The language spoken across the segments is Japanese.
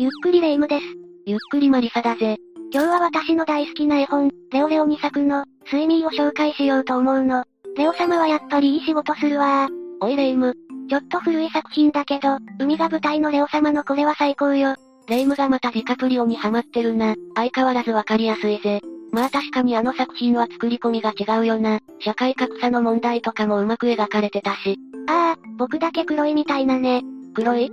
ゆっくりレ夢ムです。ゆっくりマリサだぜ。今日は私の大好きな絵本、レオレオ2作の、睡眠を紹介しようと思うの。レオ様はやっぱりいい仕事するわおいレ夢ム。ちょっと古い作品だけど、海が舞台のレオ様のこれは最高よ。レ夢ムがまたディカプリオにハマってるな。相変わらずわかりやすいぜ。まあ確かにあの作品は作り込みが違うよな。社会格差の問題とかもうまく描かれてたし。ああ、僕だけ黒いみたいなね。黒い？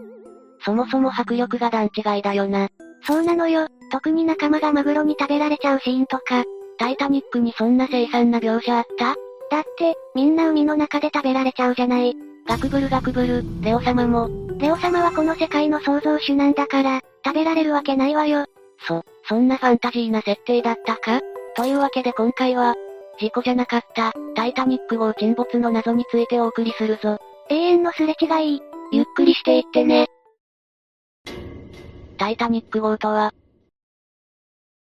そもそも迫力が段違いだよな。そうなのよ。特に仲間がマグロに食べられちゃうシーンとか。タイタニックにそんな凄惨な描写あった？だって、みんな海の中で食べられちゃうじゃない。ガクブルガクブル、レオ様も。レオ様はこの世界の創造主なんだから、食べられるわけないわよ。そ、そんなファンタジーな設定だったか？というわけで今回は、事故じゃなかった、タイタニック号沈没の謎についてお送りするぞ。永遠のすれ違い、ゆっくりしていってね。タイタニック号とは、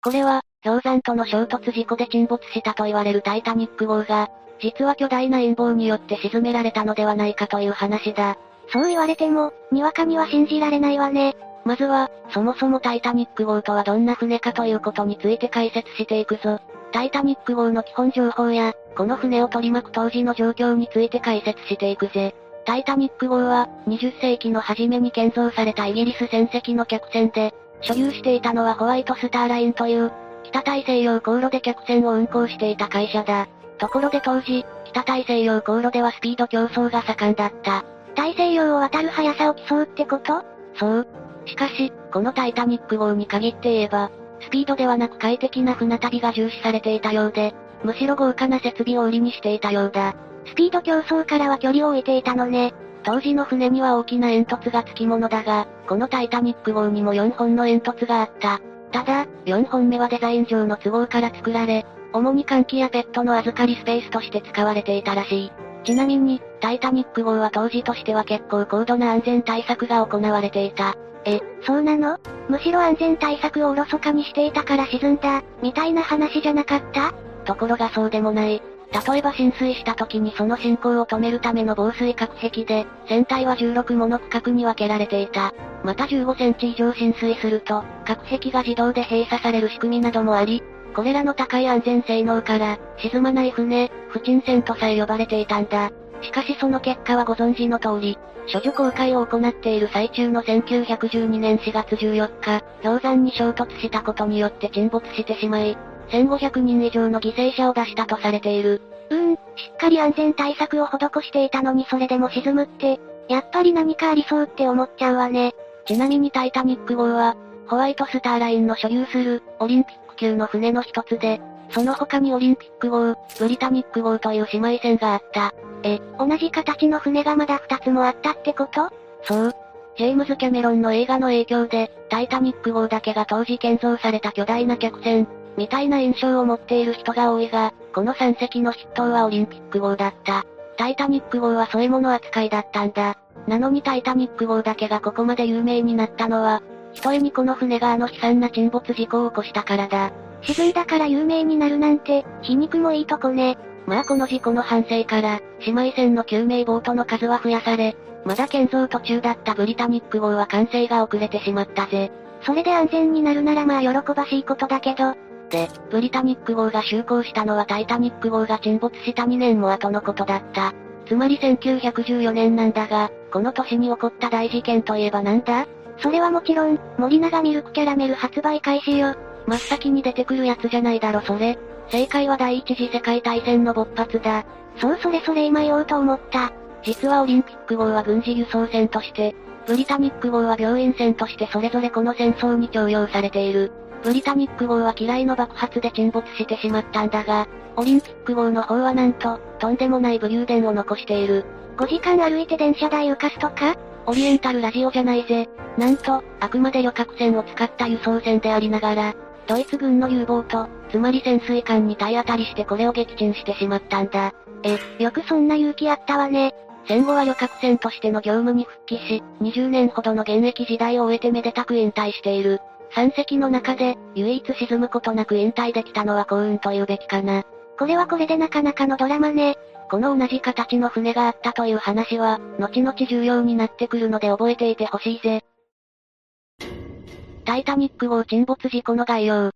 これは、氷山との衝突事故で沈没したと言われるタイタニック号が、実は巨大な陰謀によって沈められたのではないかという話だ。そう言われても、にわかには信じられないわね。まずは、そもそもタイタニック号とはどんな船かということについて解説していくぞ。タイタニック号の基本情報や、この船を取り巻く当時の状況について解説していくぜ。タイタニック号は、20世紀の初めに建造されたイギリス船籍の客船で、所有していたのはホワイトスターラインという、北大西洋航路で客船を運航していた会社だ。ところで当時、北大西洋航路ではスピード競争が盛んだった。大西洋を渡る速さを競うってこと？そう。しかし、このタイタニック号に限って言えば、スピードではなく快適な船旅が重視されていたようで、むしろ豪華な設備を売りにしていたようだ。スピード競争からは距離を置いていたのね。当時の船には大きな煙突が付き物だが、このタイタニック号にも4本の煙突があった。ただ、4本目はデザイン上の都合から作られ、主に換気やペットの預かりスペースとして使われていたらしい。ちなみに、タイタニック号は当時としては結構高度な安全対策が行われていた。え、そうなの？むしろ安全対策をおろそかにしていたから沈んだ、みたいな話じゃなかった？ところがそうでもない。例えば浸水した時にその進行を止めるための防水隔壁で、船体は16もの区画に分けられていた。また15センチ以上浸水すると、隔壁が自動で閉鎖される仕組みなどもあり、これらの高い安全性能から、沈まない船、不沈船とさえ呼ばれていたんだ。しかしその結果はご存知の通り、処女公開を行っている最中の1912年4月14日、氷山に衝突したことによって沈没してしまい、1500人以上の犠牲者を出したとされている。うーん、しっかり安全対策を施していたのにそれでも沈むって、やっぱり何かありそうって思っちゃうわね。ちなみにタイタニック号は、ホワイトスターラインの所有する、オリンピック級の船の一つで、その他にオリンピック号、ブリタニック号という姉妹船があった。え、同じ形の船がまだ二つもあったってこと？そう。ジェームズ・キャメロンの映画の影響で、タイタニック号だけが当時建造された巨大な客船、みたいな印象を持っている人が多いが、この3隻の筆頭はオリンピック号だった。タイタニック号は添え物扱いだったんだ。なのにタイタニック号だけがここまで有名になったのは、ひとえにこの船があの悲惨な沈没事故を起こしたからだ。沈んだから有名になるなんて、皮肉もいいとこね。まあこの事故の反省から、姉妹船の救命ボートの数は増やされ、まだ建造途中だったブリタニック号は完成が遅れてしまったぜ。それで安全になるならまあ喜ばしいことだけど、ブリタニック号が就航したのはタイタニック号が沈没した2年も後のことだった。つまり1914年なんだが、この年に起こった大事件といえばなんだ？それはもちろん、森永ミルクキャラメル発売開始よ。真っ先に出てくるやつじゃないだろそれ。正解は第一次世界大戦の勃発だ。そうそれそれ今言おうと思った。実はオリンピック号は軍事輸送船として、ブリタニック号は病院船としてそれぞれこの戦争に徴用されている。ブリタニック号は嫌いの爆発で沈没してしまったんだが、オリンピック号の方はなんと、とんでもない武勇伝を残している。5時間歩いて電車代浮かすとか？オリエンタルラジオじゃないぜ。なんと、あくまで旅客船を使った輸送船でありながら、ドイツ軍の U ボート、つまり潜水艦に体当たりしてこれを撃沈してしまったんだ。え、よくそんな勇気あったわね。戦後は旅客船としての業務に復帰し、20年ほどの現役時代を終えてめでたく引退している。3隻の中で、唯一沈むことなく引退できたのは幸運というべきかな。これはこれでなかなかのドラマね。この同じ形の船があったという話は、後々重要になってくるので覚えていてほしいぜ。タイタニック号沈没事故の概要。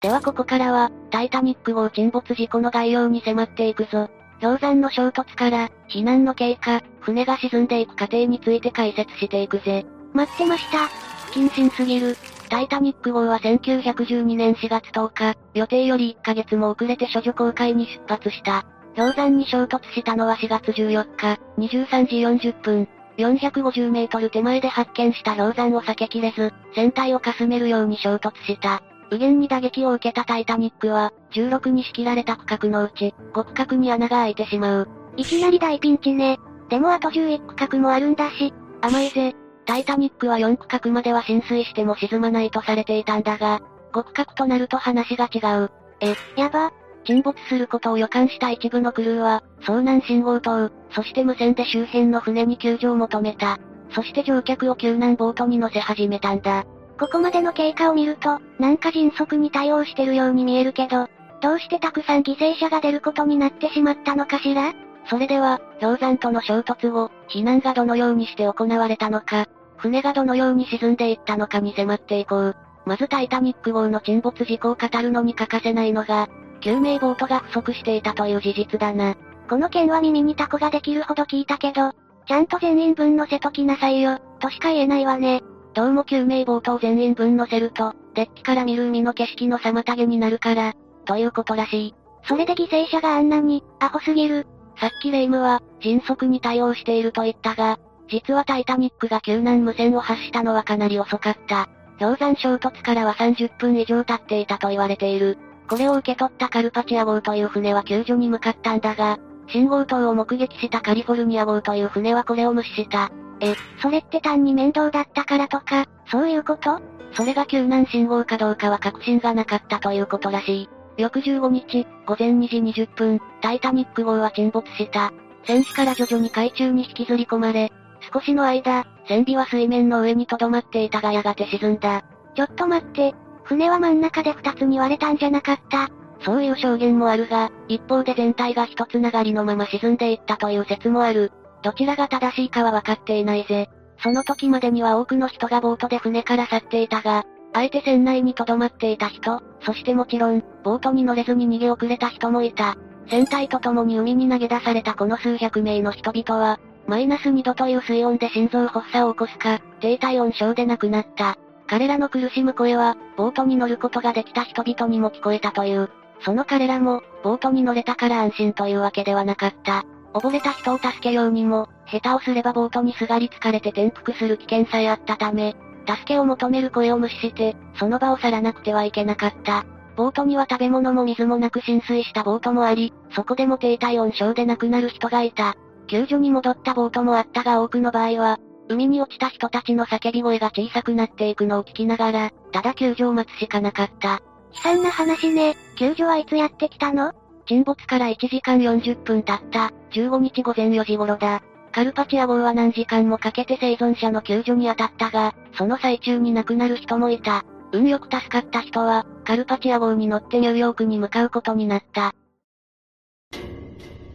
ではここからは、タイタニック号沈没事故の概要に迫っていくぞ。氷山の衝突から、避難の経過、船が沈んでいく過程について解説していくぜ。待ってました。謹慎すぎる。タイタニック号は1912年4月10日、予定より1ヶ月も遅れて処女航海に出発した。氷山に衝突したのは4月14日、23時40分。450メートル手前で発見した氷山を避けきれず、船体をかすめるように衝突した。右舷に打撃を受けたタイタニックは、16に仕切られた区画のうち、5区画に穴が開いてしまう。いきなり大ピンチね。でもあと11区画もあるんだし。甘いぜ。タイタニックは4区画までは浸水しても沈まないとされていたんだが、5区画となると話が違う。え、やば。沈没することを予感した一部のクルーは、遭難信号灯、そして無線で周辺の船に救助を求めた。そして乗客を救難ボートに乗せ始めたんだ。ここまでの経過を見ると、なんか迅速に対応してるように見えるけど、どうしてたくさん犠牲者が出ることになってしまったのかしら？それでは、氷山との衝突後、避難がどのようにして行われたのか、船がどのように沈んでいったのかに迫っていこう。まずタイタニック号の沈没事故を語るのに欠かせないのが、救命ボートが不足していたという事実だな。この件は耳にタコができるほど聞いたけど、ちゃんと全員分乗せときなさいよ、としか言えないわね。どうも救命ボートを全員分乗せると、デッキから見る海の景色の妨げになるから、ということらしい。それで犠牲者があんなに、アホすぎる。さっきレイムは、迅速に対応していると言ったが、実はタイタニックが救難無線を発したのはかなり遅かった。氷山衝突からは30分以上経っていたと言われている。これを受け取ったカルパチア号という船は救助に向かったんだが、信号灯を目撃したカリフォルニア号という船はこれを無視した。え、それって単に面倒だったからとか、そういうこと？それが救難信号かどうかは確信がなかったということらしい。翌15日、午前2時20分、タイタニック号は沈没した。船首から徐々に海中に引きずり込まれ、少しの間、船尾は水面の上に留まっていたがやがて沈んだ。ちょっと待って、船は真ん中で二つに割れたんじゃなかった。そういう証言もあるが、一方で全体が一つながりのまま沈んでいったという説もある。どちらが正しいかは分かっていないぜ。その時までには多くの人がボートで船から去っていたが、あえて船内に留まっていた人、そしてもちろん、ボートに乗れずに逃げ遅れた人もいた。船体と共に海に投げ出されたこの数百名の人々は、マイナス2度という水温で心臓発作を起こすか、低体温症で亡くなった。彼らの苦しむ声は、ボートに乗ることができた人々にも聞こえたという。その彼らも、ボートに乗れたから安心というわけではなかった。溺れた人を助けようにも、下手をすればボートにすがりつかれて転覆する危険さえあったため、助けを求める声を無視して、その場を去らなくてはいけなかった。ボートには食べ物も水もなく浸水したボートもあり、そこでも低体温症で亡くなる人がいた。救助に戻ったボートもあったが多くの場合は、海に落ちた人たちの叫び声が小さくなっていくのを聞きながら、ただ救助を待つしかなかった。悲惨な話ね。救助はいつやってきたの？沈没から1時間40分経った、15日午前4時頃だ。カルパチア号は何時間もかけて生存者の救助に当たったが、その最中に亡くなる人もいた。運よく助かった人は、カルパチア号に乗ってニューヨークに向かうことになった。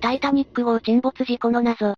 タイタニック号沈没事故の謎。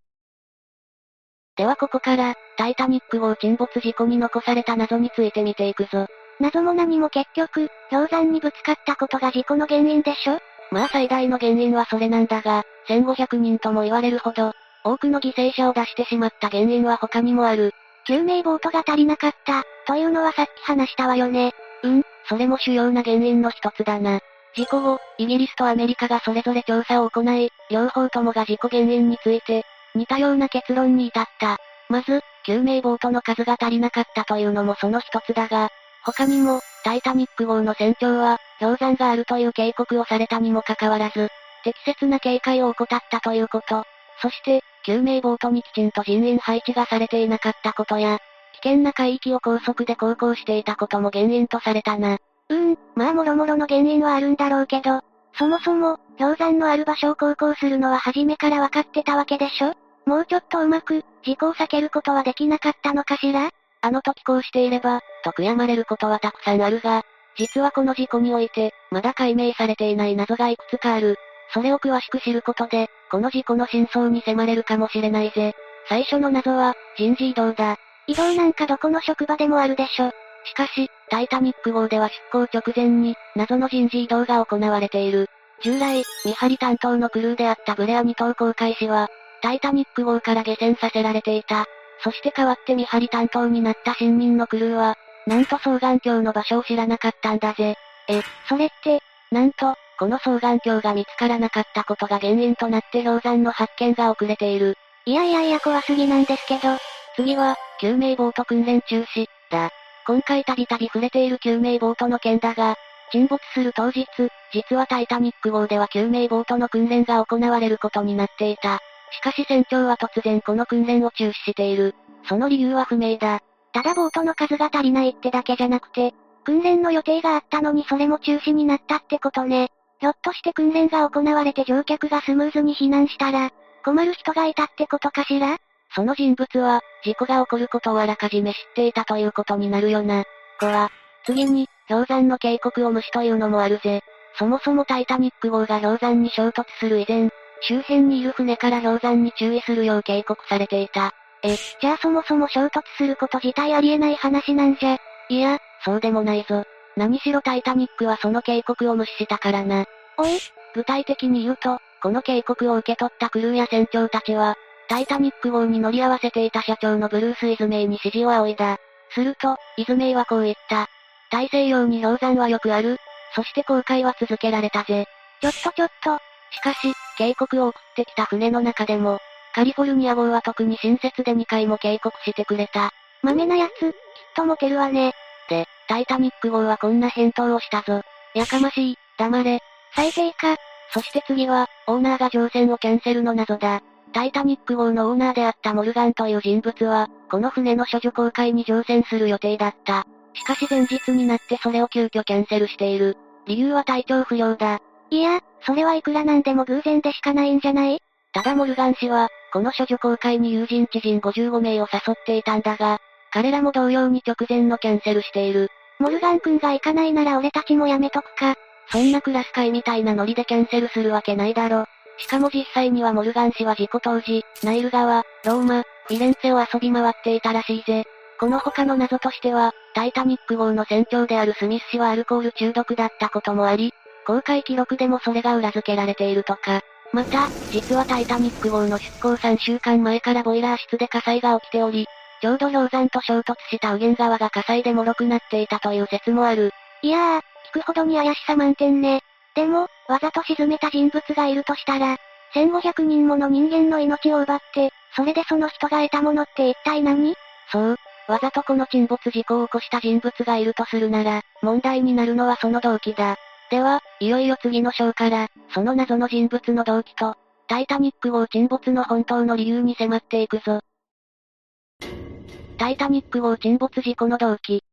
ではここから、タイタニック号沈没事故に残された謎について見ていくぞ。謎も何も結局、氷山にぶつかったことが事故の原因でしょ？まあ最大の原因はそれなんだが、1500人とも言われるほど、多くの犠牲者を出してしまった原因は他にもある。救命ボートが足りなかった、というのはさっき話したわよね。うん、それも主要な原因の一つだな。事故後、イギリスとアメリカがそれぞれ調査を行い、両方ともが事故原因について、似たような結論に至った。まず、救命ボートの数が足りなかったというのもその一つだが、他にも、タイタニック号の船長は、氷山があるという警告をされたにもかかわらず、適切な警戒を怠ったということ。そして、救命ボートにきちんと人員配置がされていなかったことや、危険な海域を高速で航行していたことも原因とされたな。うーん、まあもろもろの原因はあるんだろうけど、そもそも、氷山のある場所を航行するのは初めから分かってたわけでしょ？もうちょっとうまく、事故を避けることはできなかったのかしら？あの時こうしていれば、と悔やまれることはたくさんあるが、実はこの事故において、まだ解明されていない謎がいくつかある。それを詳しく知ることで、この事故の真相に迫れるかもしれないぜ。最初の謎は、人事異動だ。移動なんかどこの職場でもあるでしょ。しかし、タイタニック号では出港直前に、謎の人事異動が行われている。従来、見張り担当のクルーであったブレア2等航海士は、タイタニック号から下船させられていた。そして代わって見張り担当になった新任のクルーは、なんと双眼鏡の場所を知らなかったんだぜ。え、それって、なんと、この双眼鏡が見つからなかったことが原因となって氷山の発見が遅れている。いやいやいや怖すぎなんですけど。次は、救命ボート訓練中止、だ。今回たびたび触れている救命ボートの件だが、沈没する当日、実はタイタニック号では救命ボートの訓練が行われることになっていた。しかし船長は突然この訓練を中止している。その理由は不明だ。ただボートの数が足りないってだけじゃなくて、訓練の予定があったのにそれも中止になったってことね。ひょっとして訓練が行われて乗客がスムーズに避難したら、困る人がいたってことかしら？その人物は、事故が起こることをあらかじめ知っていたということになるよな。こは、次に、氷山の警告を無視というのもあるぜ。そもそもタイタニック号が氷山に衝突する以前、周辺にいる船から氷山に注意するよう警告されていた。え、じゃあそもそも衝突すること自体ありえない話なんじゃ。いや、そうでもないぞ。何しろタイタニックはその警告を無視したからな。おい具体的に言うと、この警告を受け取ったクルーや船長たちは、タイタニック号に乗り合わせていた社長のブルース・イズメイに指示を仰いだ。すると、イズメイはこう言った。大西洋に氷山はよくある。そして航海は続けられたぜ。ちょっとちょっと。しかし、警告を送ってきた船の中でも、カリフォルニア号は特に親切で2回も警告してくれた。豆なやつ、きっとモテるわね。で、タイタニック号はこんな返答をしたぞ。やかましい、黙れ。最低か。そして次は、オーナーが乗船をキャンセルの謎だ。タイタニック号のオーナーであったモルガンという人物は、この船の処女公開に乗船する予定だった。しかし前日になってそれを急遽キャンセルしている。理由は体調不良だ。いや、それはいくらなんでも偶然でしかないんじゃない？ただモルガン氏は、この処女公開に友人知人55名を誘っていたんだが、彼らも同様に直前のキャンセルしている。モルガン君が行かないなら俺たちもやめとくか。そんなクラス会みたいなノリでキャンセルするわけないだろ。しかも実際にはモルガン氏は事故当時、ナイル川、ローマ、フィレンツェを遊び回っていたらしいぜ。この他の謎としては、タイタニック号の船長であるスミス氏はアルコール中毒だったこともあり、公開記録でもそれが裏付けられているとか。また、実はタイタニック号の出港3週間前からボイラー室で火災が起きており、ちょうど氷山と衝突した右舷側が火災で脆くなっていたという説もある。いやー、聞くほどに怪しさ満点ね。でも、わざと沈めた人物がいるとしたら、1500人もの人間の命を奪って、それでその人が得たものって一体何そう。わざとこの沈没事故を起こした人物がいるとするなら、問題になるのはその動機だ。では、いよいよ次の章から、その謎の人物の動機と、タイタニック号沈没の本当の理由に迫っていくぞ。タイタニック号沈没事故の動機。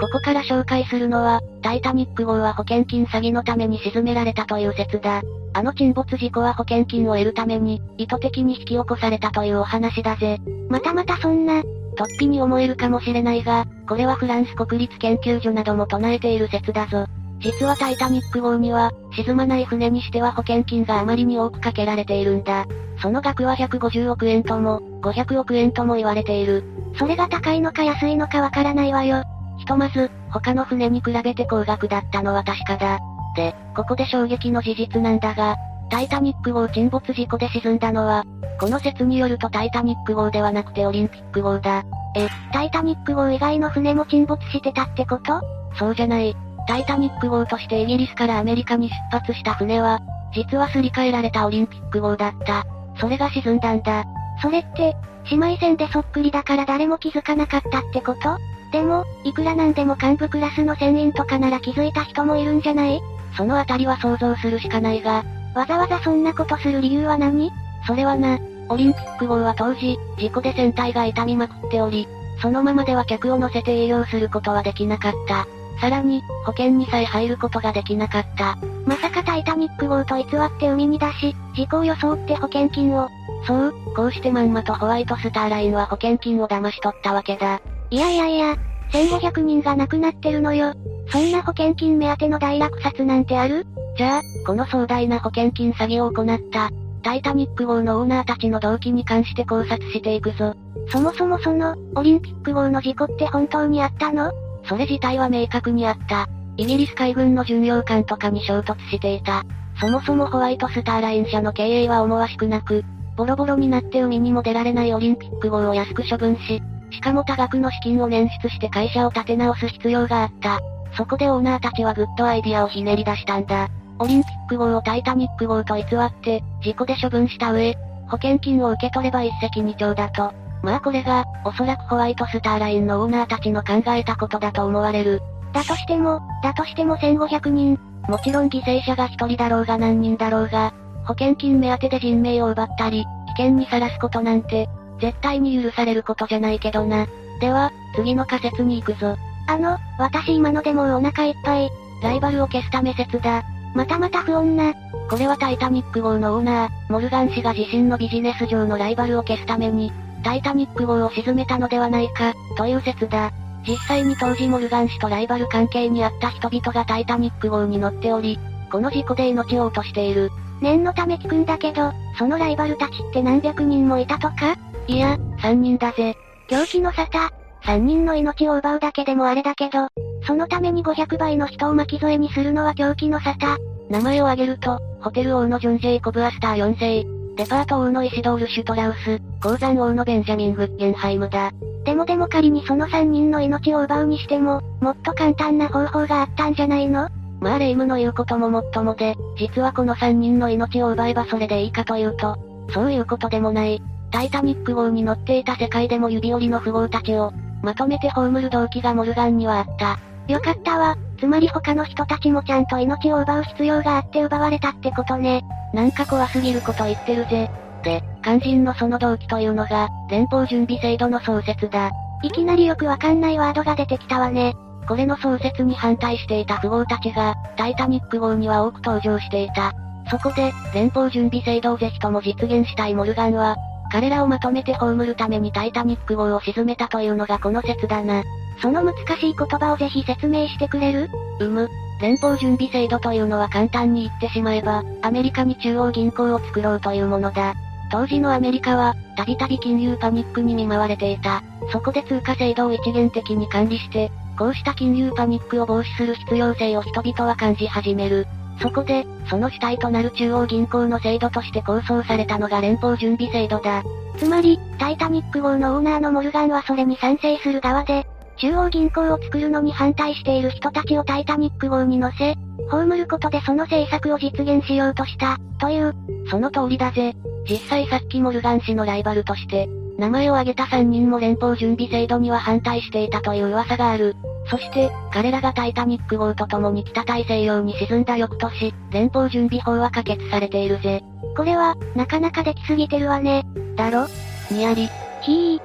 ここから紹介するのは、タイタニック号は保険金詐欺のために沈められたという説だ。あの沈没事故は保険金を得るために、意図的に引き起こされたというお話だぜ。またまたそんな、突飛に思えるかもしれないが、これはフランス国立研究所なども唱えている説だぞ。実はタイタニック号には、沈まない船にしては保険金があまりに多くかけられているんだ。その額は150億円とも、500億円とも言われている。それが高いのか安いのかわからないわよ。とまず、他の船に比べて高額だったのは確かだ。で、ここで衝撃の事実なんだが、タイタニック号沈没事故で沈んだのは、この説によるとタイタニック号ではなくてオリンピック号だ。え、タイタニック号以外の船も沈没してたってこと？そうじゃない。タイタニック号としてイギリスからアメリカに出発した船は、実はすり替えられたオリンピック号だった。それが沈んだんだ。それって、姉妹船でそっくりだから誰も気づかなかったってこと？でも、いくらなんでも幹部クラスの船員とかなら気づいた人もいるんじゃない？そのあたりは想像するしかないが、わざわざそんなことする理由は何？それはな、オリンピック号は当時、事故で船体が傷みまくっており、そのままでは客を乗せて営業することはできなかった。さらに、保険にさえ入ることができなかった。まさかタイタニック号と偽って海に出し、事故を装って保険金を。そう、こうしてまんまとホワイトスターラインは保険金を騙し取ったわけだ。いやいやいや、1500人が亡くなってるのよ。そんな保険金目当ての大落札なんてある？じゃあ、この壮大な保険金詐欺を行った、タイタニック号のオーナーたちの動機に関して考察していくぞ。そもそもその、オリンピック号の事故って本当にあったの？それ自体は明確にあった。イギリス海軍の巡洋艦とかに衝突していた。そもそもホワイトスターライン社の経営は思わしくなく、ボロボロになって海にも出られないオリンピック号を安く処分し、しかも多額の資金を捻出して会社を立て直す必要があった。そこでオーナーたちはグッドアイディアをひねり出したんだ。オリンピック号をタイタニック号と偽って、事故で処分した上、保険金を受け取れば一石二鳥だと。まあこれが、おそらくホワイトスターラインのオーナーたちの考えたことだと思われる。だとしても、だとしても1500人。もちろん犠牲者が一人だろうが何人だろうが、保険金目当てで人命を奪ったり、危険にさらすことなんて、絶対に許されることじゃないけどな。では、次の仮説に行くぞ。あの、私今のでもうお腹いっぱい。ライバルを消すため説だ。またまた不穏な。これはタイタニック号のオーナー、モルガン氏が自身のビジネス上のライバルを消すために、タイタニック号を沈めたのではないか、という説だ。実際に当時モルガン氏とライバル関係にあった人々がタイタニック号に乗っており、この事故で命を落としている。念のため聞くんだけど、そのライバルたちって何百人もいたとか？いや、3人だぜ。狂気の沙汰。3人の命を奪うだけでもあれだけど、そのために500倍の人を巻き添えにするのは狂気の沙汰。名前を挙げると、ホテル王のジョン・ジェイコブ・アスター4世、デパート王のイシドール・シュトラウス、鉱山王のベンジャミン・グッゲンハイムだ。でもでも仮にその3人の命を奪うにしても、もっと簡単な方法があったんじゃないの？まあレイムの言うことももっともで、実はこの3人の命を奪えばそれでいいかというと、そういうことでもない。タイタニック号に乗っていた世界でも指折りの富豪たちを、まとめて葬る動機がモルガンにはあった。よかったわ。つまり他の人たちもちゃんと命を奪う必要があって奪われたってことね。なんか怖すぎること言ってるぜ。で、肝心のその動機というのが、連邦準備制度の創設だ。いきなりよくわかんないワードが出てきたわね。これの創設に反対していた富豪たちが、タイタニック号には多く登場していた。そこで、連邦準備制度をぜひとも実現したいモルガンは、彼らをまとめて葬るためにタイタニック号を沈めたというのがこの説だな。その難しい言葉をぜひ説明してくれる？うむ。連邦準備制度というのは簡単に言ってしまえば、アメリカに中央銀行を作ろうというものだ。当時のアメリカは、たびたび金融パニックに見舞われていた。そこで通貨制度を一元的に管理して、こうした金融パニックを防止する必要性を人々は感じ始める。そこで、その主体となる中央銀行の制度として構想されたのが連邦準備制度だ。つまり、タイタニック号のオーナーのモルガンはそれに賛成する側で、中央銀行を作るのに反対している人たちをタイタニック号に乗せ、葬ることでその政策を実現しようとした、という。その通りだぜ。実際さっきモルガン氏のライバルとして、名前を挙げた3人も連邦準備制度には反対していたという噂がある。そして、彼らがタイタニック号と共に北大西洋に沈んだ翌年、連邦準備法は可決されているぜ。これは、なかなかできすぎてるわね。だろ？にやり。ひー。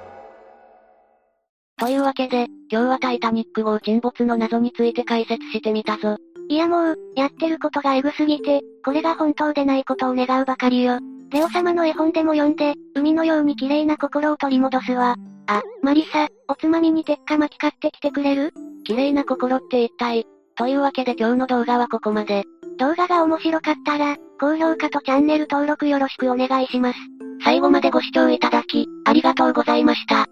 というわけで、今日はタイタニック号沈没の謎について解説してみたぞ。いやもう、やってることがエグすぎて、これが本当でないことを願うばかりよ。レオ様の絵本でも読んで、海のように綺麗な心を取り戻すわ。あ、マリサ、おつまみに鉄火巻き買ってきてくれる？綺麗な心って一体。というわけで今日の動画はここまで。動画が面白かったら、高評価とチャンネル登録よろしくお願いします。最後までご視聴いただき、ありがとうございました。